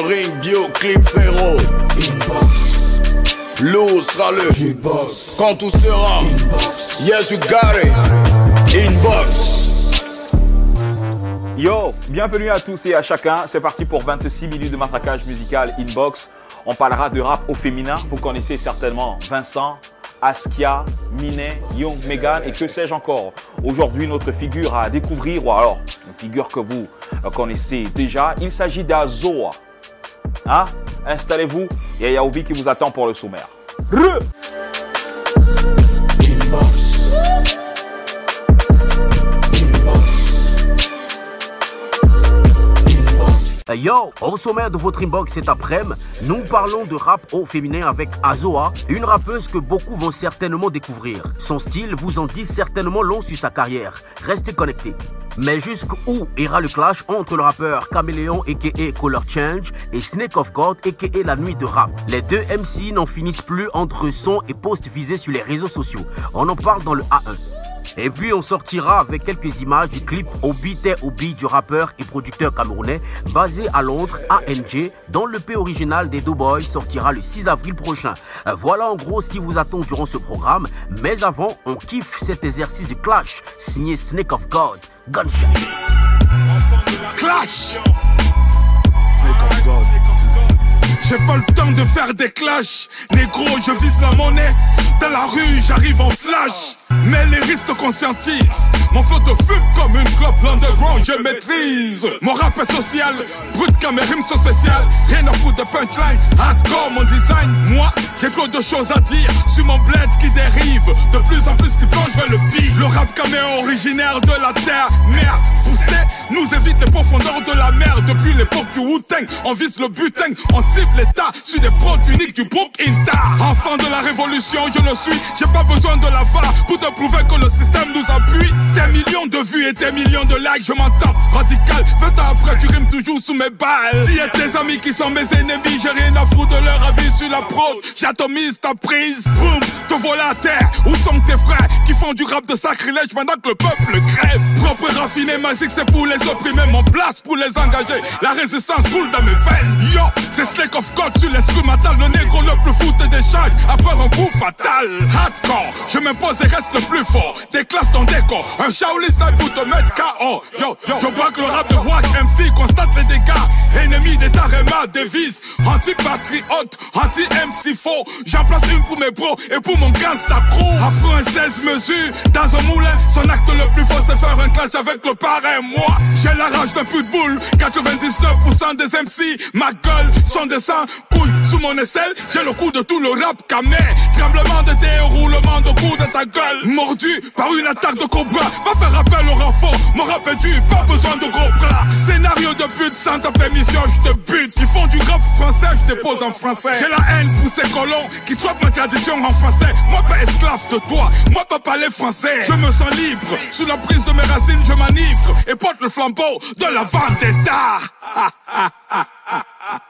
2-3 7 dans le ring, bio clip féro. Inbox. Lou sera le Inbox. Quand tout sera Inbox. Yes, you got it. Inbox. Yo, bienvenue à tous et à chacun. C'est parti pour 26 minutes de matraquage musical Inbox. On parlera de rap au féminin. Vous connaissez certainement Vincent, Askia, Minet, Young, Megan et que sais-je encore. Aujourd'hui, notre figure à découvrir, ou alors une figure que vous connaissez déjà, il s'agit d'Azoa. Hein Installez-vous, il y a Yaouvi qui vous attend pour le sommaire. Yo, au sommaire de votre inbox cet après-midi, nous parlons de rap au féminin avec Azoa, une rappeuse que beaucoup vont certainement découvrir. Son style vous en dit certainement long sur sa carrière. Restez connectés. Mais jusqu'où ira le clash entre le rappeur Caméléon aka Color Change et Snake of God aka La Nuit de Rap? Les deux MC n'en finissent plus entre sons et posts visés sur les réseaux sociaux. On en parle dans le A1. Et puis on sortira avec quelques images du clip Obi Te Obi du rappeur et producteur camerounais basé à Londres, ANG, dont le P original des Doughboys sortira le 6 avril prochain. Voilà en gros ce qui vous attend durant ce programme. Mais avant, on kiffe cet exercice de clash signé Snake of God. Gunshot. Clash Snake of God. J'ai pas le temps de faire des clashs. Négro, je vise la monnaie. Dans la rue, j'arrive en flash. Mais les risques conscientisent. Mon te fume comme une clope l'underground, je maîtrise. Mon rap est social, brut comme mes rimes sont spéciales. Rien à foutre de punchline, hardcore mon design. Moi, j'ai trop de choses à dire sur mon bled qui dérive. De plus en plus qui plonge vers le pire. Le rap camé originaire de la terre. Merde, boosté, nous évite les profondeurs de la mer. Depuis l'époque du Wu-Tang, on vise le butin, on cible l'état sur des produits uniques du Brook Inta. Enfant de la révolution, je suis. J'ai pas besoin de la va pour te prouver que le système nous appuie. Des millions de vues et des millions de likes, je m'entends radical. 20 ans après, tu rimes toujours sous mes balles. Dis à tes amis qui sont mes ennemis, j'ai rien à foutre de leur avis sur la prod. J'atomise ta prise, boum, te voilà à terre. Où sont tes frères qui font du rap de sacrilège pendant que le peuple crève? Propre raffiné, magique, c'est pour les opprimer, mon place pour les engager. La résistance coule dans mes veines. Yo, c'est Slake of God sur l'instrumental, le négro le plus fou des charges après un coup fatal. Hardcore, je m'impose et reste le plus fort. Déclasse ton décor, un Shaolin style pour te mettre KO. Yo, yo, je vois que le rap de Wack MC constate les dégâts. Ennemi d'État Rema, devise. Anti-patriote, anti-MC faux. J'en place une pour mes bros et pour mon gangsta crew. Après un 16 mesures, dans un moulin, son acte le plus fort c'est faire un clash avec le parrain. Moi, j'ai la rage d'un pitbull. 99% des MC, ma gueule, son dessin, couille sous mon aisselle. J'ai le coup de tout le rap camé. Tremblement de terre, roulement de cou de ta gueule. Mordu par une attaque de cobra. Va faire appel au renfort. Mon rap est dur, pas besoin de gros bras. Scénario de pute sans ta permission, je te bute. Ils font du rap français, je dépose en français. J'ai la haine pour ces colons qui trouvent ma tradition en français. Moi, pas esclave de toi, moi, pas parler français. Je me sens libre, sous la prise de mes racines, je m'enivre et porte le flambeau de la vendetta.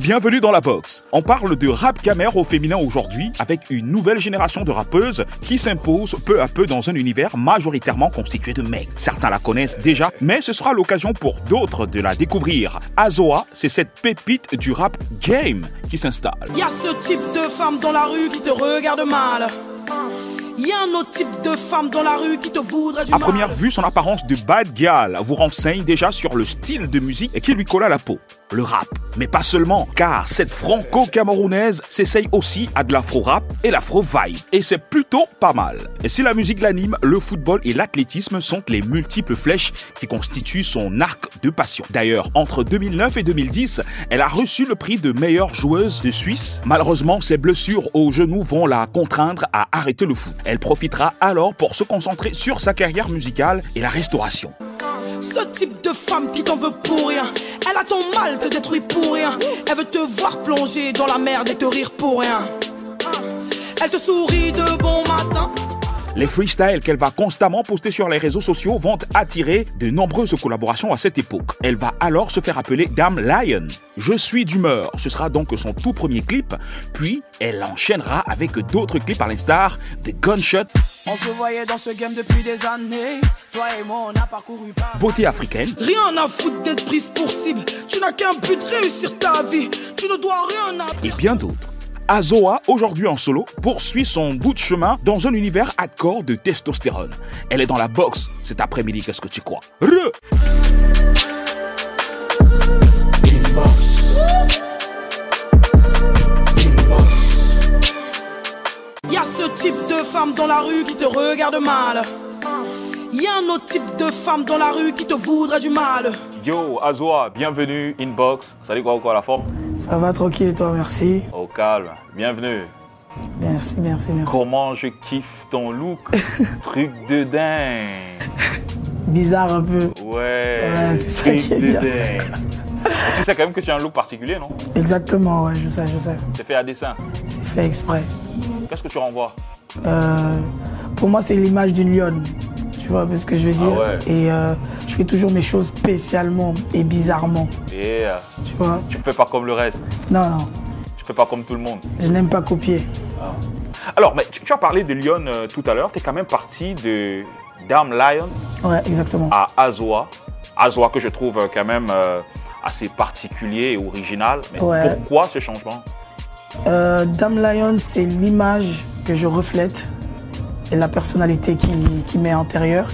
Bienvenue dans la box. On parle de rap camère au féminin aujourd'hui avec une nouvelle génération de rappeuses qui s'impose peu à peu dans un univers majoritairement constitué de mecs. Certains la connaissent déjà, mais ce sera l'occasion pour d'autres de la découvrir. Azoa, c'est cette pépite du rap game qui s'installe. Y a ce type de femme dans la rue qui te regarde mal. Y a un autre type de femme dans la rue qui te voudrait du À première vue, son apparence de bad gal vous renseigne déjà sur le style de musique qui lui colle à la peau. Le rap. Mais pas seulement, car cette franco-camerounaise s'essaye aussi à de l'afro-rap et l'afro-vibe. Et c'est plutôt pas mal. Et si la musique l'anime, le football et l'athlétisme sont les multiples flèches qui constituent son arc de passion. D'ailleurs, entre 2009 et 2010, elle a reçu le prix de meilleure joueuse de Suisse. Malheureusement, ses blessures au genou vont la contraindre à arrêter le foot. Elle profitera alors pour se concentrer sur sa carrière musicale et la restauration. Ce type de femme qui t'en veut pour rien. Elle a ton mal, te détruit pour rien. Elle veut te voir plonger dans la merde et te rire pour rien. Elle te sourit de bon matin. Les freestyles qu'elle va constamment poster sur les réseaux sociaux vont attirer de nombreuses collaborations à cette époque. Elle va alors se faire appeler Dame Lion. Je suis d'humeur, ce sera donc son tout premier clip, puis elle enchaînera avec d'autres clips à l'instar de Gunshot, On se voyait dans ce game depuis des années. Toi et moi, on a parcouru. Beauté africaine, Rien à foutre d'être prise pour cible. Tu n'as qu'un but, réussir ta vie. Tu ne dois rien à et bien d'autres. Azoa, aujourd'hui en solo, poursuit son bout de chemin dans un univers hardcore de testostérone. Elle est dans la boxe cet après-midi, qu'est-ce que tu crois? Re Y a ce type de femme dans la rue qui te regarde mal. Y a un autre type de femme dans la rue qui te voudrait du mal. Yo, Azoa, bienvenue, Inbox. Salut quoi, quoi, la forme? Ça va tranquille et toi, merci. Au calme, bienvenue. Merci, merci, merci. Comment je kiffe ton look? Truc de dingue. Bizarre un peu. Ouais, Ouais, c'est ça truc qui est de bien. dingue. Tu sais quand même que tu as un look particulier, non? Exactement, ouais, je sais, je sais. C'est fait à dessin. C'est fait exprès. Qu'est-ce que tu renvoies? Euh, pour moi, c'est l'image d'une lionne. Tu vois ce que je veux dire Ah ouais. Et euh, je fais toujours mes choses spécialement et bizarrement. Tu vois tu fais pas comme le reste. Non, non, Tu fais pas comme tout le monde. je n'aime pas copier. Alors, mais tu, tu as parlé de Lyon euh, tout à l'heure. Tu es quand même parti de Dame Lion Ouais, exactement. à Azoa. Azoa que je trouve euh, quand même assez particulier et original. Mais Ouais. pourquoi ce changement? Dame Lion, c'est l'image que je reflète la personnalité qui, qui m'est intérieure.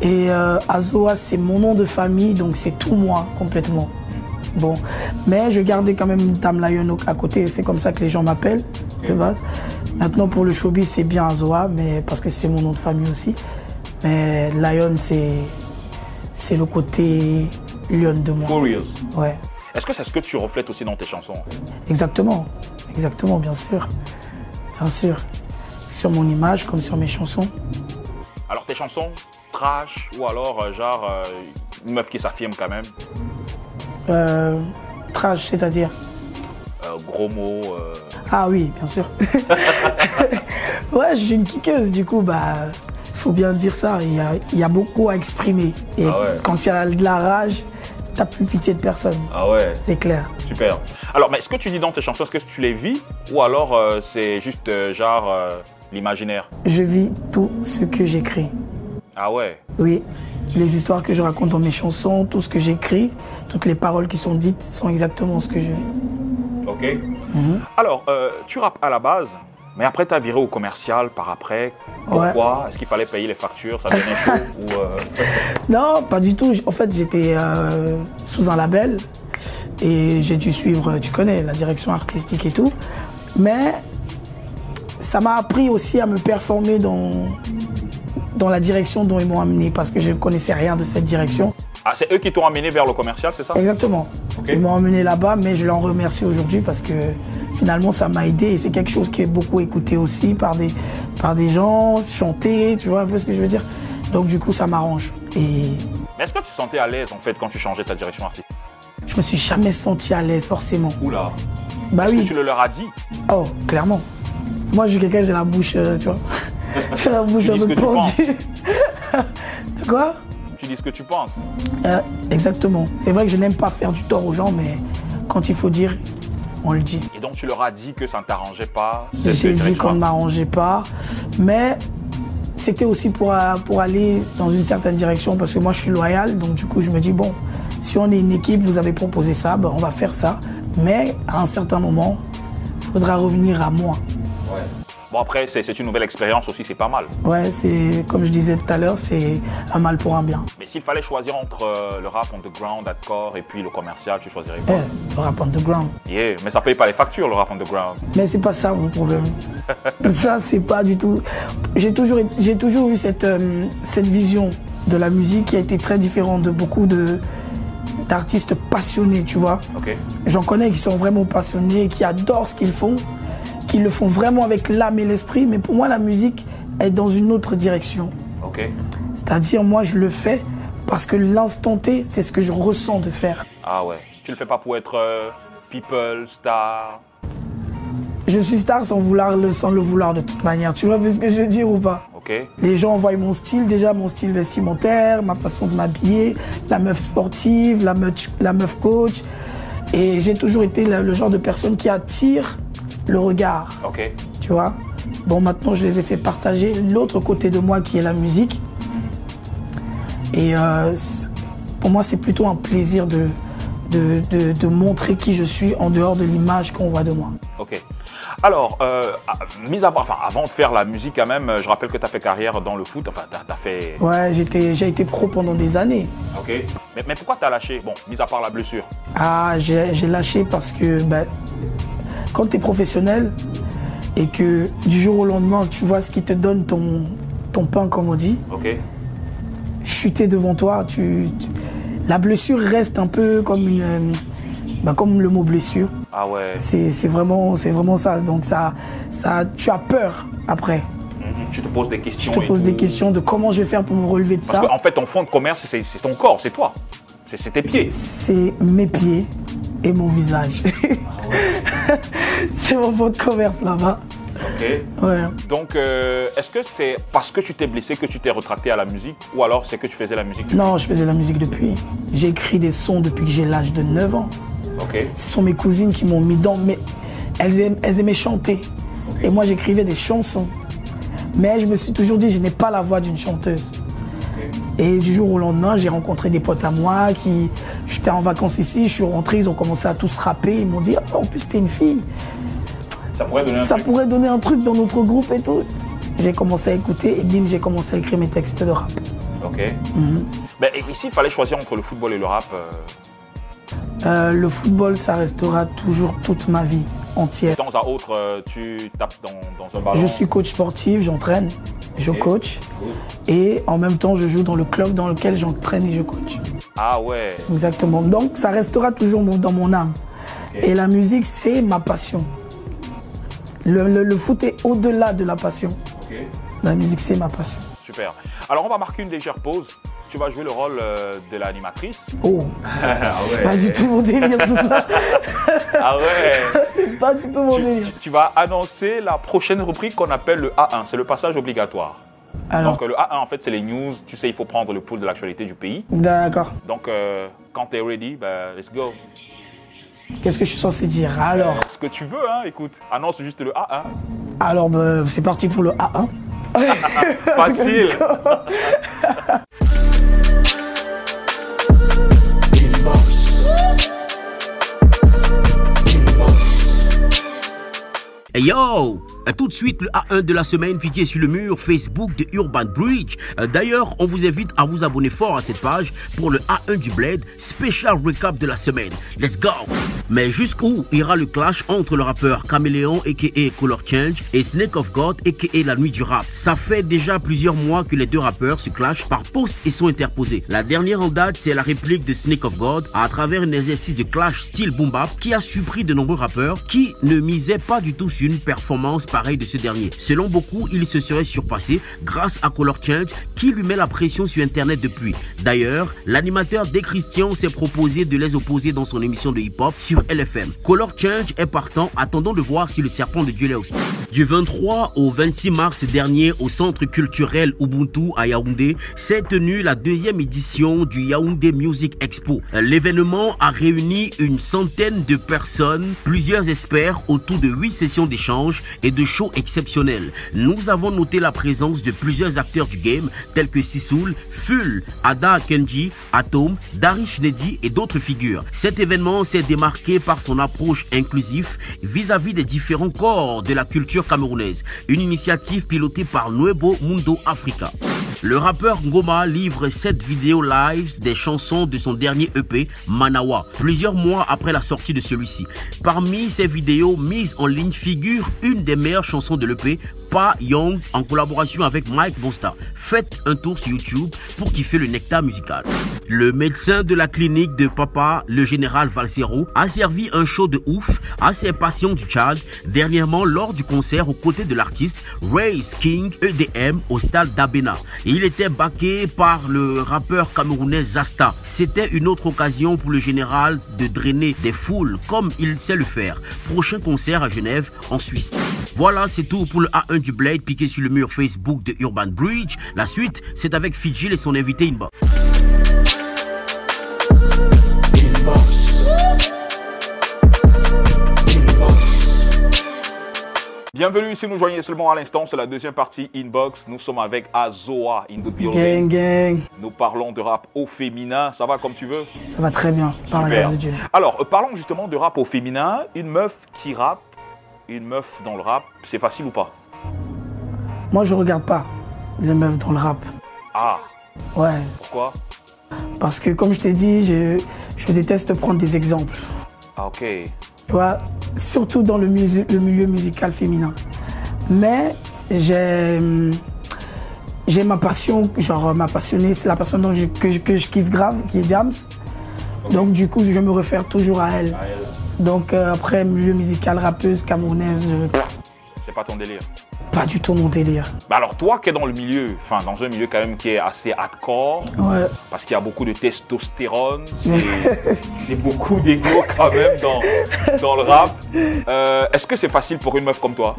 Et euh, Azoa, c'est mon nom de famille, donc c'est tout moi complètement. Bon, mais je gardais quand même Dame Lion au- à côté, c'est comme ça que les gens m'appellent de base. Maintenant pour le showbiz, c'est bien Azoa, mais parce que c'est mon nom de famille aussi. Mais Lion, c'est c'est le côté lion de moi. Furious. Ouais. Est-ce que c'est ce que tu reflètes aussi dans tes chansons? Exactement, exactement, bien sûr. Bien sûr. Sur mon image comme sur mes chansons. Alors, tes chansons trash ou alors euh, genre euh, une meuf qui s'affirme quand même? Euh, trash, c'est-à-dire? Euh, Gros mots. Ah oui, bien sûr. ouais, je suis une kickeuse, du coup, bah, faut bien dire ça. Il y a, il y a beaucoup à exprimer. Et Ah ouais. quand il y a de la rage, t'as plus pitié de personne. Ah ouais, C'est clair. super. Alors, mais ce que tu dis dans tes chansons, est-ce que tu les vis ou alors euh, c'est juste euh, genre euh, l'imaginaire Je vis tout ce que j'écris. Ah ouais Oui, les histoires que je raconte dans mes chansons, tout ce que j'écris, toutes les paroles qui sont dites sont exactement ce que je vis. Ok. Alors, euh, tu rappes à la base, mais après tu as viré au commercial par après. Pourquoi Est-ce qu'il fallait payer les factures Ça devenait chaud ou, euh, Non, pas du tout. En fait, j'étais euh, sous un label et j'ai dû suivre, tu connais, la direction artistique et tout. Mais ça m'a appris aussi à me performer dans, dans la direction dont ils m'ont amené parce que je ne connaissais rien de cette direction. Ah, c'est eux qui t'ont amené vers le commercial, c'est ça? Exactement. Ils m'ont emmené là-bas, mais je l'en remercie aujourd'hui parce que finalement ça m'a aidé et c'est quelque chose qui est beaucoup écouté aussi par des, par des gens, chanté, tu vois un peu ce que je veux dire. Donc du coup ça m'arrange. Et Mais est-ce que tu te sentais à l'aise en fait quand tu changeais ta direction artistique? je me suis jamais senti à l'aise forcément. Oula Bah Est-ce oui, que tu le leur as dit? Oh clairement. Moi je suis quelqu'un, j'ai la bouche, euh, tu vois, j'ai la bouche un peu pendue. Quoi Tu dis ce que tu penses Euh, Exactement. C'est vrai que je n'aime pas faire du tort aux gens, mais quand il faut dire, on le dit. Et donc tu leur as dit que ça ne t'arrangeait pas J'ai dit qu'on ne m'arrangeait pas, mais c'était aussi pour, euh, pour aller dans une certaine direction parce que moi je suis loyal, donc du coup je me dis bon, si on est une équipe, vous avez proposé ça, ben, on va faire ça, mais à un certain moment, il faudra revenir à moi. Bon après, c'est une nouvelle expérience aussi, c'est pas mal. Ouais, c'est comme je disais tout à l'heure, c'est un mal pour un bien. Mais s'il fallait choisir entre euh, le rap underground, hardcore et puis le commercial, tu choisirais Eh, quoi? Le rap underground. Yeah, mais ça paye pas les factures, le rap underground. Mais c'est pas ça mon problème. ça, c'est pas du tout. J'ai toujours, toujours eu cette, euh, cette vision de la musique qui a été très différente de beaucoup de d'artistes passionnés, tu vois. Ok J'en connais qui sont vraiment passionnés, qui adorent ce qu'ils font, qui le font vraiment avec l'âme et l'esprit. Mais pour moi, la musique est dans une autre direction. Ok. C'est-à-dire, moi, je le fais parce que l'instant T, c'est ce que je ressens de faire. Ah ouais. Tu le fais pas pour être euh, people, star. Je suis star sans, vouloir le, sans le vouloir de toute manière. Tu vois ce que je veux dire ou pas? Ok. Ok. Les gens voient mon style, déjà mon style vestimentaire, ma façon de m'habiller, la meuf sportive, la meuf, la meuf coach. Et j'ai toujours été le, le genre de personne qui attire le regard, Ok. tu vois? Bon, maintenant, je les ai fait partager l'autre côté de moi qui est la musique. Et euh, pour moi, c'est plutôt un plaisir de, de, de- de montrer qui je suis en dehors de l'image qu'on voit de moi. Ok. Alors, euh, ah, mis à part, enfin, avant de faire la musique quand même, je rappelle que tu as fait carrière dans le foot. Enfin, tu as, fait. Ouais, j'ai été pro pendant des années. Ok. Mais, mais pourquoi tu as lâché? Bon, mis à part la blessure. Ah, j'ai j'ai lâché parce que ben, quand tu es professionnel et que du jour au lendemain, tu vois ce qui te donne ton, ton pain, comme on dit, chuter devant toi, tu, tu- la blessure reste un peu comme, une, euh, ben, comme le mot blessure. Ah ouais. C'est vraiment, vraiment ça. Donc ça, ça, tu as peur après. Mhm. Tu te poses des Tu questions. te et poses des questions de comment je vais faire pour me relever de Parce ça. qu'en fait, ton fond de commerce, c'est ton corps, c'est toi. C'est tes pieds. c'est mes pieds et mon visage. c'est mon fond de commerce là-bas. Ok. Ouais. Donc, euh, est-ce que c'est parce que tu t'es blessé que tu t'es retracté à la musique ou alors c'est que tu faisais la musique depuis Non, je faisais la musique depuis. J'ai écrit des sons depuis que j'ai l'âge de 9 ans. Ok. Ce sont mes cousines qui m'ont mis dans. Mais elles, aiment- elles aimaient chanter. Et moi, j'écrivais des chansons. Mais je me suis toujours dit, je n'ai pas la voix d'une chanteuse. Et du jour au lendemain, j'ai rencontré des potes à moi qui. J'étais en vacances ici, je suis rentré, ils ont commencé à tous rapper. Ils m'ont dit, Ah, en plus, t'es une fille. Ça pourrait donner un Ça truc. pourrait donner un truc dans notre groupe et tout. J'ai commencé à écouter et bim, j'ai commencé à écrire mes textes de rap. Ok. Ben, et ici, il fallait choisir entre le football et le rap. euh, Euh, le football, ça restera toujours toute ma vie entière. de temps à autre, euh, tu tapes dans, dans un ballon. Je suis coach sportif, j'entraîne, je coach. Et en même temps, je joue dans le club dans lequel j'entraîne et je coach. Ah ouais. Exactement. Donc, ça restera toujours dans mon âme. Et la musique, c'est ma passion. Le, le- le foot est au-delà de la passion. La musique, c'est ma passion. Super. Alors, on va marquer une légère pause. Tu vas jouer le rôle euh, de l'animatrice. Oh, Ah c'est pas du tout mon délire tout ça. Ah ouais. c'est pas du tout mon tu, délire. tu- tu vas annoncer la prochaine rubrique qu'on appelle le A1. C'est le passage obligatoire. Alors, Donc, euh, le A1, en fait, c'est les news. Tu sais, il faut prendre le pouls de l'actualité du pays. d'accord. Donc, euh, quand tu es ready, ben, let's go. Qu'est-ce que je suis censé dire? Alors, Ce que tu veux, hein, écoute. Annonce juste le A1. alors bah, c'est parti pour le A1. Facile. Hey yo Tout de suite, le A1 de la semaine piqué sur le mur Facebook de Urban Bridge. Euh, D'ailleurs, on vous invite à vous abonner fort à cette page pour le A1 du Bled, spécial recap de la semaine. Let's go Mais jusqu'où ira le clash entre le rappeur Caméléon aka Color Change et Snake of God aka La Nuit du Rap? Ça fait déjà plusieurs mois que les deux rappeurs se clashent par poste et sont interposés. La dernière en date, c'est la réplique de Snake of God à travers un exercice de clash style boom bap qui a surpris de nombreux rappeurs qui ne misaient pas du tout sur une performance de ce dernier. Selon beaucoup, il se serait surpassé grâce à Color Change qui lui met la pression sur internet depuis. D'ailleurs, l'animateur des Christian s'est proposé de les opposer dans son émission de hip-hop sur LFM. Color Change est partant, attendons de voir si le serpent de Dieu l'est aussi. Du 23 au 26 mars dernier au centre culturel Ubuntu à Yaoundé s'est tenue la deuxième édition du Yaoundé Music Expo. L'événement a réuni une centaine de personnes, plusieurs experts autour de huit sessions d'échange et de shows exceptionnels. Nous avons noté la présence de plusieurs acteurs du game tels que Sisoul, Ful, Ada Kenji, Atom, Darish Nedi et d'autres figures. Cet événement s'est démarqué par son approche inclusive vis-à-vis des différents corps de la culture camerounaise. Une initiative pilotée par Nuevo Mundo Africa. Le rappeur Ngoma livre cette vidéo live des chansons de son dernier EP, Manawa, plusieurs mois après la sortie de celui-ci. Parmi ces vidéos mises en ligne figure une des chansons de l'EP, Pa Young, en collaboration avec Mike Bosta. Faites un tour sur YouTube pour kiffer le nectar musical. Le médecin de la clinique de Papa, le général Valsero, a servi un show de ouf à ses patients du Tchad, dernièrement lors du concert aux côtés de l'artiste Race King EDM au stade d'Abena. Il était baqué par le rappeur camerounais Zasta. C'était une autre occasion pour le général de drainer des foules comme il sait le faire. Prochain concert à Genève, en Suisse. Voilà, c'est tout pour le A1 Punch Blade piqué sur le mur Facebook de Urban Bridge. La suite, c'est avec Fidjil et son invité Inbox. Bienvenue si nous joignez seulement à l'instant, c'est la deuxième partie Inbox. Nous sommes avec Azoa in the building. Gang, gang. Nous parlons de rap au féminin. Ça va comme tu veux? Ça va très bien, par la Super. grâce de Dieu. Alors, euh, parlons justement de rap au féminin. Une meuf qui rappe, une meuf dans le rap, c'est facile ou pas? Moi, je regarde pas les meufs dans le rap. Ah, Ouais. pourquoi? Parce que, comme je t'ai dit, je, je déteste prendre des exemples. Ah, ok. Tu vois, surtout dans le, milieu musical féminin. Mais j'ai j'ai ma passion, genre ma passionnée, c'est la personne dont je- que, je, que je kiffe grave, qui est Jams. Donc du coup, je me réfère toujours à elle. Donc euh, après, milieu musical, rappeuse, camerounaise, euh, pff, C'est pas ton délire. Pas du tout mon délire. Bah alors, toi qui es dans le milieu, enfin, dans un milieu quand même qui est assez hardcore, Ouais. parce qu'il y a beaucoup de testostérone, c'est beaucoup d'ego quand même dans, dans le rap. Euh, Est-ce que c'est facile pour une meuf comme toi?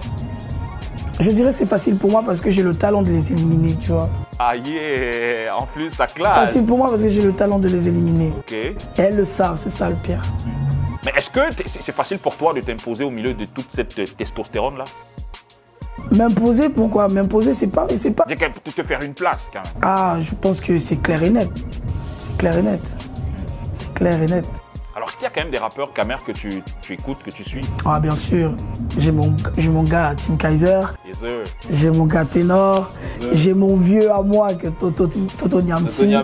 Je dirais c'est facile pour moi parce que j'ai le talent de les éliminer, tu vois. Ah yeah En plus, ça classe. Facile pour moi parce que j'ai le talent de les éliminer. Ok. Et elles le savent, c'est ça le pire. Mais est-ce que c'est facile pour toi de t'imposer au milieu de toute cette euh, testostérone-là? M'imposer, pourquoi? M'imposer, c'est pas, c'est pas. Qu'elle peut te faire une place quand même. Ah, je pense que c'est clair et net. C'est clair et net. C'est clair et net. Alors, est-ce qu'il y a quand même des rappeurs camères que tu, tu écoutes, que tu suis? Ah, bien sûr. J'ai mon, j'ai mon gars Tim Kaiser, j'ai mon gars Ténor, j'ai mon vieux à moi que Toto, Toto Niamsi.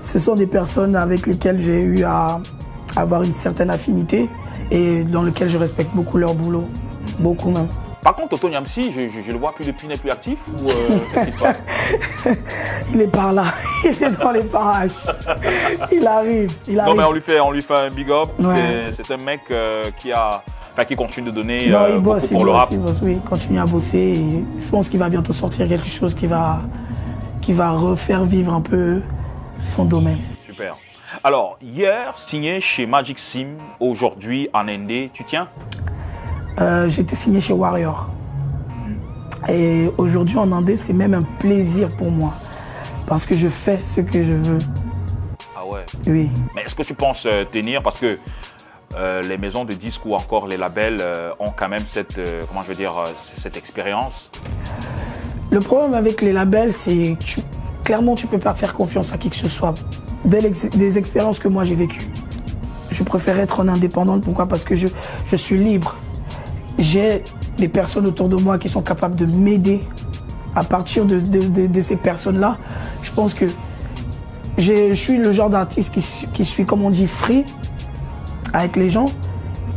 Ce sont des personnes avec lesquelles j'ai eu à avoir une certaine affinité et dans lesquelles je respecte beaucoup leur boulot. Beaucoup même. Par contre, Toto Niamsi, je, je, je le vois plus depuis, il n'est plus actif ou euh, qu'est-ce qui se passe? Il est par là, il est dans les parages. Il arrive, il Non, arrive. mais on lui fait, on lui fait un big up. Ouais. C'est- un mec euh, qui a, enfin, qui continue de donner Non, euh, il bosse, beaucoup il pour le bosse, rap. il bosse, oui, il continue à bosser et je pense qu'il va bientôt sortir quelque chose qui va, qui va refaire vivre un peu son domaine. Super. Alors, hier, signé chez Magic Sim, aujourd'hui en ND, tu tiens? Euh, été signé chez Warrior. Et aujourd'hui en Indé, c'est même un plaisir pour moi. Parce que je fais ce que je veux. Ah ouais. Oui. Mais est-ce que tu penses euh, tenir? Parce que euh, les maisons de disques ou encore les labels euh, ont quand même cette, comment je veux dire, cette expérience? Le problème avec les labels, c'est que tu- clairement, tu peux pas faire confiance à qui que ce soit. Dès des expériences que moi j'ai vécues, je préfère être en indépendante. Pourquoi? Parce que je, je suis libre. J'ai des personnes autour de moi qui sont capables de m'aider. À partir de, de- de- de ces personnes-là, je pense que je suis le genre d'artiste qui, su- qui suis, comme on dit, free avec les gens.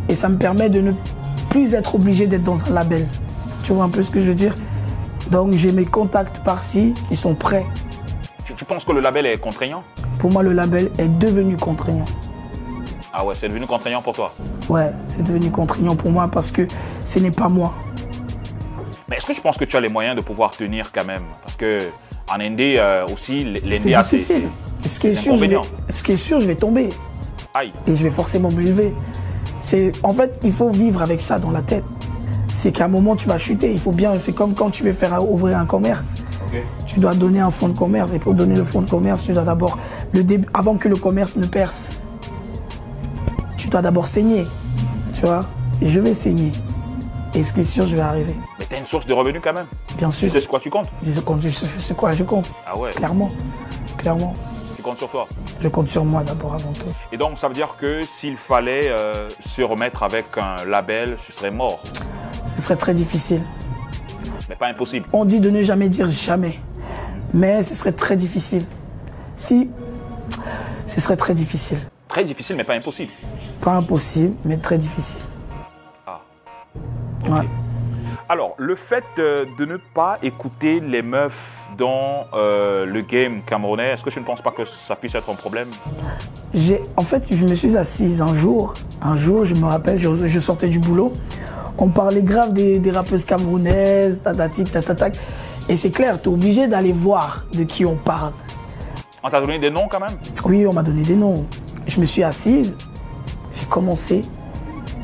Et ça me permet de ne plus être obligé d'être dans un label. Tu vois un peu ce que je veux dire? Donc j'ai mes contacts par-ci qui sont prêts. Tu, tu penses que le label est contraignant? Pour moi, le label est devenu contraignant. Ah ouais, c'est devenu contraignant pour toi? Ouais, c'est devenu contraignant pour moi parce que ce n'est pas moi. Mais est-ce que je pense que tu as les moyens de pouvoir tenir quand même? Parce que en ND euh, aussi, l- C'est l'NDA, c'est. difficile. Ce qui, est sûr, je vais, ce qui est sûr, je vais tomber Aïe. et je vais forcément me lever. En fait, il faut vivre avec ça dans la tête. C'est qu'à un moment, tu vas chuter. Il faut bien. C'est comme quand tu veux faire ouvrir un commerce. Tu dois donner un fonds de commerce. Et pour donner le fonds de commerce, tu dois d'abord, avant que le commerce ne perce, tu dois d'abord saigner. Tu vois Je vais saigner. Et ce qui est sûr, je vais arriver. Mais tu as une source de revenus quand même. Bien Tu sûr. sais sur quoi tu comptes? Je compte, je sais sur quoi je compte. Ah ouais, Clairement. Clairement. tu comptes sur toi? Je compte sur moi d'abord avant tout. Et donc, ça veut dire que s'il fallait euh, se remettre avec un label, ce serait mort. Ce serait très difficile. Mais pas impossible. On dit de ne jamais dire jamais. Mais ce serait très difficile. Si. Ce serait très difficile. Très difficile, mais pas impossible. Pas impossible, mais très difficile. Ah. Ouais. Alors, le fait euh, de ne pas écouter les meufs dans euh, le game camerounais, est-ce que tu ne penses pas que ça puisse être un problème? J'ai, en fait, je me suis assise un jour. Un jour, je me rappelle, je, je sortais du boulot. On parlait grave des, des rappeuses camerounaises, tatatic, tatatac. Et c'est clair, tu es obligé d'aller voir de qui on parle. On t'a donné des noms quand même? Oui, on m'a donné des noms. Je me suis assise, j'ai commencé,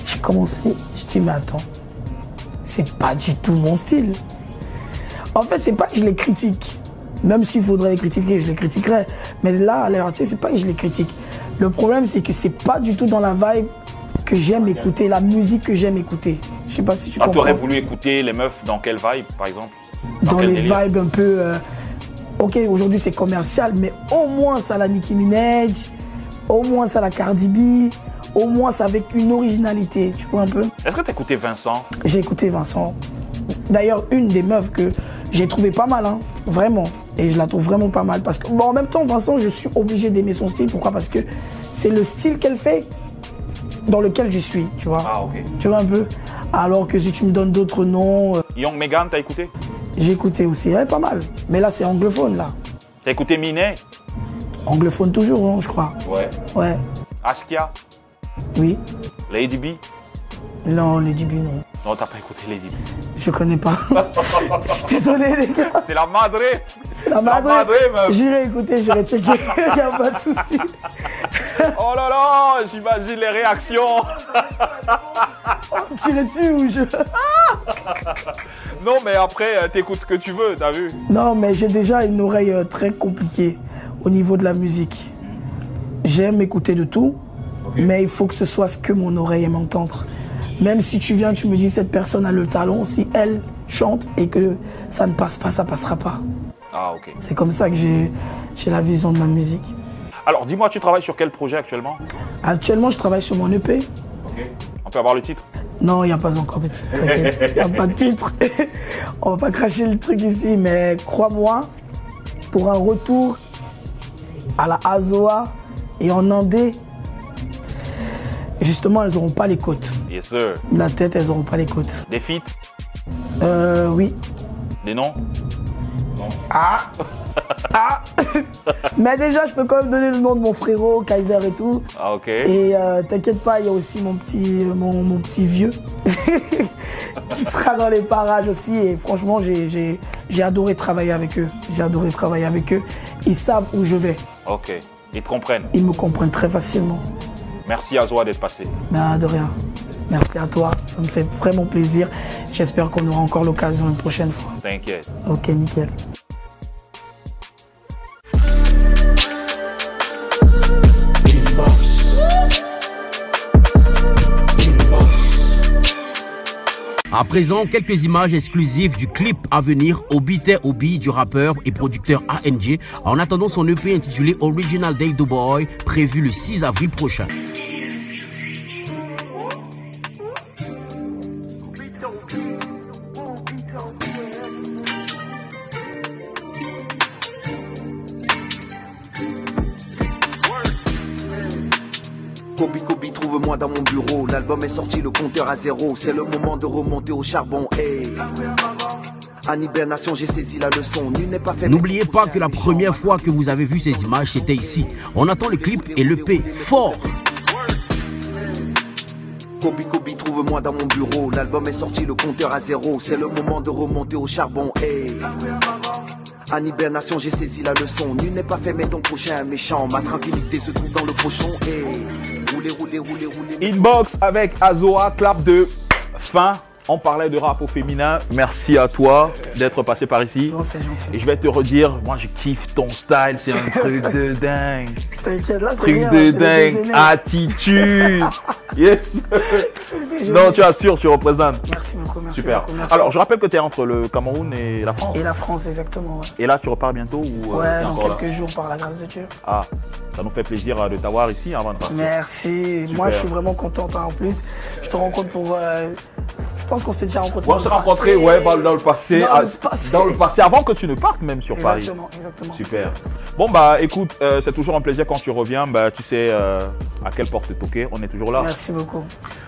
j'ai commencé, je dis mais attends, c'est pas du tout mon style. En fait, c'est pas que je les critique. Même s'il faudrait les critiquer, je les critiquerais. Mais là, à l'heure actuelle, c'est pas que je les critique. Le problème, c'est que c'est pas du tout dans la vibe que j'aime écouter, la musique que j'aime écouter. Je sais pas si tu Ah, tu comprends. aurais voulu écouter les meufs dans quelle vibe, par exemple? Dans les vibes un peu. euh, ok, aujourd'hui c'est commercial, mais au moins ça la Nicki Minaj, au moins ça la Cardi B, au moins ça avec une originalité, tu vois un peu. Est-ce que tu écouté Vincent? J'ai écouté Vincent. D'ailleurs, une des meufs que j'ai trouvé pas mal, hein, vraiment. Et je la trouve vraiment pas mal. Parce que, bon, en même temps, Vincent, je suis obligé d'aimer son style. Pourquoi? Parce que c'est le style qu'elle fait dans lequel je suis, tu vois. Ah, ok. Tu vois un peu? Alors que si tu me donnes d'autres noms, euh, Young Megan, t'as écouté? j'ai écouté aussi. Ouais, pas mal. Mais là, c'est anglophone, là. T'as écouté Minet? Anglophone toujours, hein, je crois. Ouais. Ouais, Askia? Oui. Lady B? Non, Lady B, non. Non, t'as pas écouté Lady B. Je connais pas. je suis désolé, les gars. C'est la madre C'est la La madre. J'irai écouter, j'irai checker. Il a pas de souci. Oh là là, j'imagine les réactions. Tirer dessus ou je. Non, mais après, euh, t'écoutes ce que tu veux, t'as vu Non, mais j'ai déjà une oreille euh, très compliquée au niveau de la musique. J'aime écouter de tout, mais il faut que ce soit ce que mon oreille aime entendre. Même si tu viens, tu me dis cette personne a le talent, si elle chante et que ça ne passe pas, ça passera pas. Ah, ok. C'est comme ça que j'ai j'ai la vision de ma musique. Alors, dis-moi, tu travailles sur quel projet actuellement? Actuellement, je travaille sur mon EP. Ok. On peut avoir le titre? Non, il n'y a pas encore de titre. Il n'y a pas de titre. On va pas cracher le truc ici, mais crois-moi, pour un retour à la Azoa et en Andé, justement, elles n'auront pas les côtes. Yes, sir. La tête, elles n'auront pas les côtes. Des feats Euh, oui. Des noms? Ah Mais déjà, je peux quand même donner le nom de mon frérot, Kaiser et tout. Ah, ok. Et euh, t'inquiète pas, il y a aussi mon petit, mon, mon petit vieux qui sera dans les parages aussi. Et franchement, j'ai adoré travailler avec eux. J'ai adoré travailler avec eux. Ils savent où je vais. Ok. Ils te comprennent. Ils me comprennent très facilement. Merci à Zoa d'être passé. Mais ah, de rien. Merci à toi. Ça me fait vraiment plaisir. J'espère qu'on aura encore l'occasion une prochaine fois. T'inquiète. Ok, nickel. À présent, quelques images exclusives du clip à venir Obi Obi du rappeur et producteur ANG en attendant son EP intitulé Original Day Do Boy prévu le 6 avril prochain. Sorti, le compteur à zéro. C'est le moment de remonter au charbon. Hey. En hibernation, j'ai saisi la leçon. Nul n'est pas fait. N'oubliez pas que la première fois que vous avez vu ces images, c'était ici. On attend le clip et l'EP fort. Kobi Kobi, trouve-moi dans mon bureau. L'album est sorti, le compteur à zéro. C'est le moment de remonter au charbon. Hey. En hibernation, j'ai saisi la leçon. Nul n'est pas fait, mais ton prochain est méchant. Ma tranquillité se trouve dans le pochon. Hey. Inbox avec Azoa, clap de fin. On parlait de rap au féminin. Merci à toi d'être passé par ici. Non, c'est gentil. Et je vais te redire, moi je kiffe ton style, c'est un truc de dingue. T'inquiète, là, c'est Truc rien. de dingue, attitude. Yes. Non, tu assures, tu représentes. Merci beaucoup, merci Super. beaucoup, merci. Alors, je rappelle que tu es entre le Cameroun et la France. Et la France, exactement. Ouais, Et là, tu repars bientôt ou euh, Ouais, dans quelques jours, par la grâce de Dieu. Ah, ça nous fait plaisir euh, de t'avoir ici avant de partir. Merci. Moi, je suis vraiment contente. hein. En plus, je te rencontre pour. euh, je pense qu'on s'est déjà rencontrés. Ouais, on s'est rencontrés ouais, bah, dans le passé. Dans le passé. dans le passé, avant que tu ne partes même sur Paris. Exactement, exactement. Super. Bon, bah écoute, euh, c'est toujours un plaisir quand tu reviens. Bah, tu sais euh, à quelle porte toquer. On est toujours là. Merci beaucoup.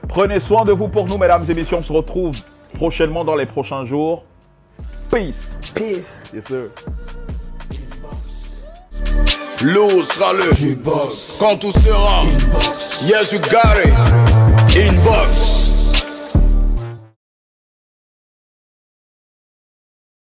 Prenez soin de vous pour nous, mesdames et messieurs. On se retrouve prochainement dans les prochains jours. Peace. Peace. Yes, sir. L'eau sera le Inbox. Quand tout sera Inbox. Yes, you got it. Inbox.